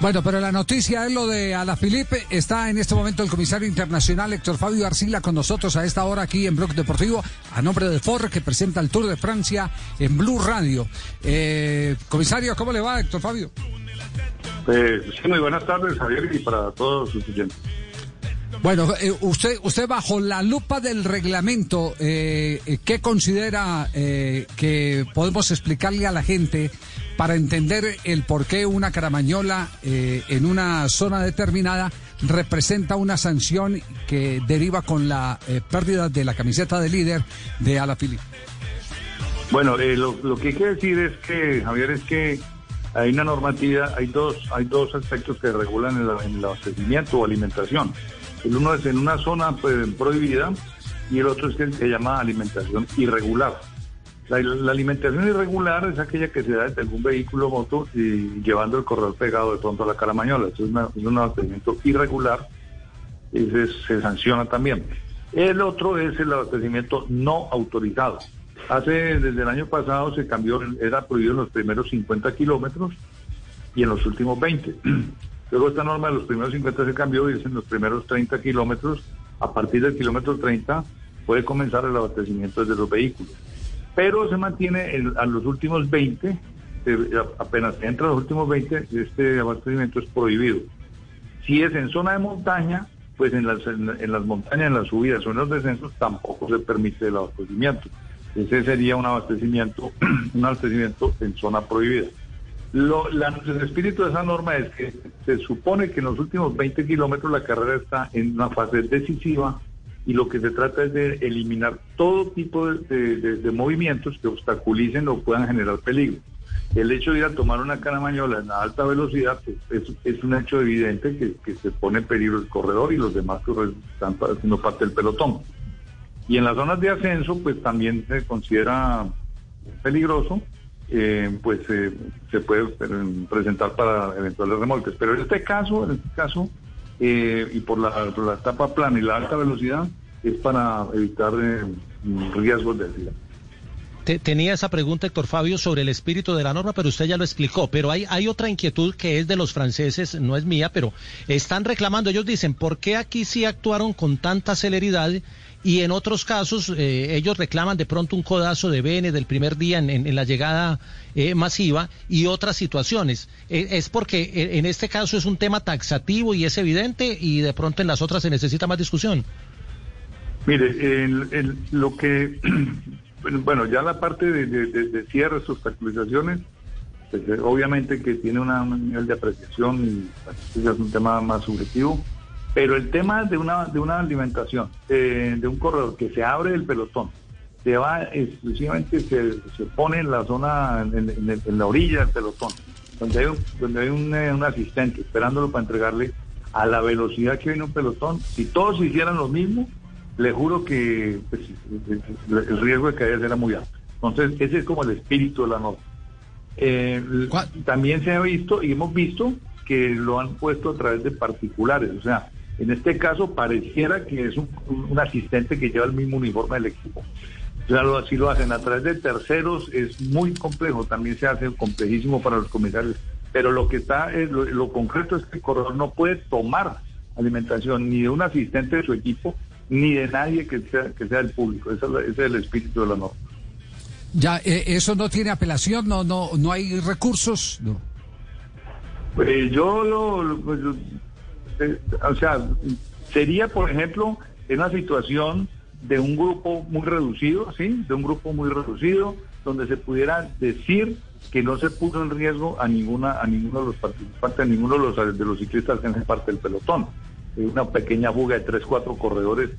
Bueno, pero la noticia es lo de Alaphilippe. Está en este momento el comisario internacional Héctor Fabio Arcila con nosotros a esta hora aquí en Bloque Deportivo, a nombre de Ford, que presenta el Tour de Francia en Blue Radio. Eh, comisario, ¿cómo le va, Héctor Fabio? Eh, sí, muy buenas tardes, Javier, y para todos sus oyentes. Bueno, eh, usted, usted bajo la lupa del reglamento, eh, eh, ¿qué considera eh, que podemos explicarle a la gente para entender el por qué una caramañola eh, en una zona determinada representa una sanción que deriva con la pérdida de la camiseta de líder de Alaphilippe? Bueno, lo, lo que hay que decir es que, Javier, es que hay una normativa, hay dos, hay dos aspectos que regulan el, el abastecimiento o alimentación. El uno es en una zona pues, prohibida y el otro es que se llama alimentación irregular. La, alimentación irregular es aquella que se da desde algún vehículo moto y llevando el corredor pegado de pronto a la caramañola. Eso es un abastecimiento irregular y se, se sanciona también. El otro es el abastecimiento no autorizado. Hace, desde el año pasado se cambió, era prohibido en los primeros 50 kilómetros y en los últimos 20. Luego esta norma de los primeros 50 se cambió y es en los primeros 30 kilómetros. A partir del kilómetro 30 puede comenzar el abastecimiento desde los vehículos. Pero se mantiene en- a los últimos 20, eh, apenas entra a los últimos 20, este abastecimiento es prohibido. Si es en zona de montaña, pues en las, en las montañas, en las subidas o en los descensos tampoco se permite el abastecimiento. Ese sería un abastecimiento, un abastecimiento en zona prohibida. Lo, la- el espíritu de esa norma es que se supone que en los últimos 20 kilómetros la carrera está en una fase decisiva y lo que se trata es de eliminar todo tipo de, de- movimientos que obstaculicen o puedan generar peligro. El hecho de ir a tomar una caramañola en alta velocidad es, es un hecho evidente que, que se pone en peligro el corredor y los demás que están haciendo parte del pelotón. Y en las zonas de ascenso, pues también se considera peligroso, eh, pues eh, se puede eh, presentar para eventuales remolques. Pero en este caso, en este caso, eh, y por la, por etapa plana y la alta velocidad, es para evitar eh, riesgos de accidente. Te- tenía esa pregunta, Héctor Fabio, sobre el espíritu de la norma, pero usted ya lo explicó. Pero hay, otra inquietud que es de los franceses, no es mía, pero están reclamando, ellos dicen, ¿por qué aquí sí actuaron con tanta celeridad y en otros casos eh, ellos reclaman de pronto un codazo de Bene del primer día en, la llegada eh, masiva y otras situaciones? Eh, es porque en este caso es un tema taxativo y es evidente y de pronto en las otras se necesita más discusión. Mire, el- lo que, bueno, ya la parte de, de, de- de cierres, obstaculizaciones, pues, eh, obviamente que tiene una- un nivel de apreciación y eso ya es un tema más subjetivo, pero el tema de una, de una alimentación, eh, de un corredor que se abre el pelotón, se va exclusivamente, se, se pone en la zona, en, la orilla del pelotón, donde hay donde hay eh, un asistente esperándolo para entregarle a la velocidad que viene un pelotón, si todos hicieran lo mismo, le juro que pues, el riesgo de caída era muy alto. Entonces, ese es como el espíritu de la norma. Eh, también se ha visto y hemos visto que lo han puesto a través de particulares. O sea, en este caso pareciera que es un, un- un asistente que lleva el mismo uniforme del equipo. Claro, así lo hacen a través de terceros, es muy complejo, también se hace complejísimo para los comisarios. Pero lo que está, es, lo, lo concreto es que el corredor no puede tomar alimentación ni de un asistente de su equipo, ni de nadie que sea, que sea el público. Ese es, el espíritu de la norma. Ya, eh, eso no tiene apelación, no, no, no hay recursos. No. Pues yo lo, lo- pues, eh, o sea, sería, por ejemplo, en una situación de un grupo muy reducido, ¿sí? De un grupo muy reducido, donde se pudiera decir que no se puso en riesgo a ninguna a ninguno de los participantes, a ninguno de los, de los ciclistas que hacen parte del pelotón. Eh, Una pequeña fuga de tres, cuatro corredores.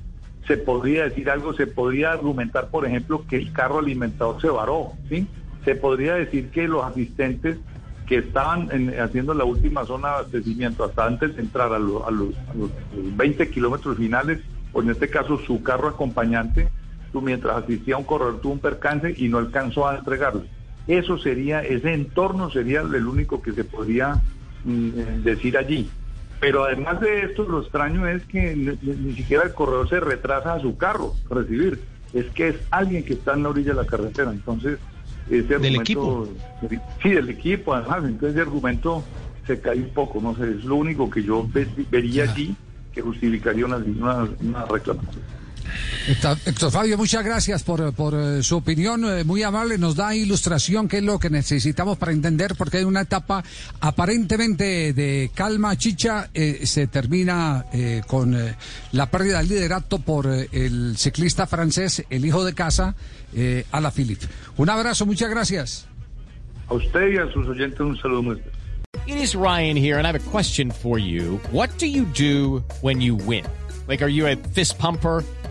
Se podría decir algo, se podría argumentar, por ejemplo, que el carro alimentador se varó, ¿sí? Se podría decir que los asistentes que estaban en- haciendo la última zona de abastecimiento hasta antes de entrar a, lo- a los, a los 20 kilómetros finales, o en este caso su carro acompañante, mientras asistía a un corredor tuvo un percance y no alcanzó a entregarlo. Eso sería, ese entorno sería el único que se podría mm, eh, decir allí. Pero además de esto, lo extraño es que ni, ni- siquiera el corredor se retrasa a su carro a recibir. Es que es alguien que está en la orilla de la carretera. Entonces, ese ¿Del argumento... Sí, del equipo, además. Entonces, ese argumento se cae un poco. No sé, es lo único que yo ve- vería allí que justificaría una, una, una reclamación. Héctor Fabio, muchas gracias por, por eh, su opinión, eh, muy amable, nos da ilustración, que es lo que necesitamos para entender, porque hay una etapa aparentemente de calma, chicha, eh, se termina eh, con eh, la pérdida del liderato por eh, el ciclista francés, el hijo de casa, eh, Alaphilippe. Un abrazo, muchas gracias. A usted y a sus oyentes un saludo muy especial. It is Ryan here, and I have a question for you. What do you do when you win? Like, are you a fist pumper?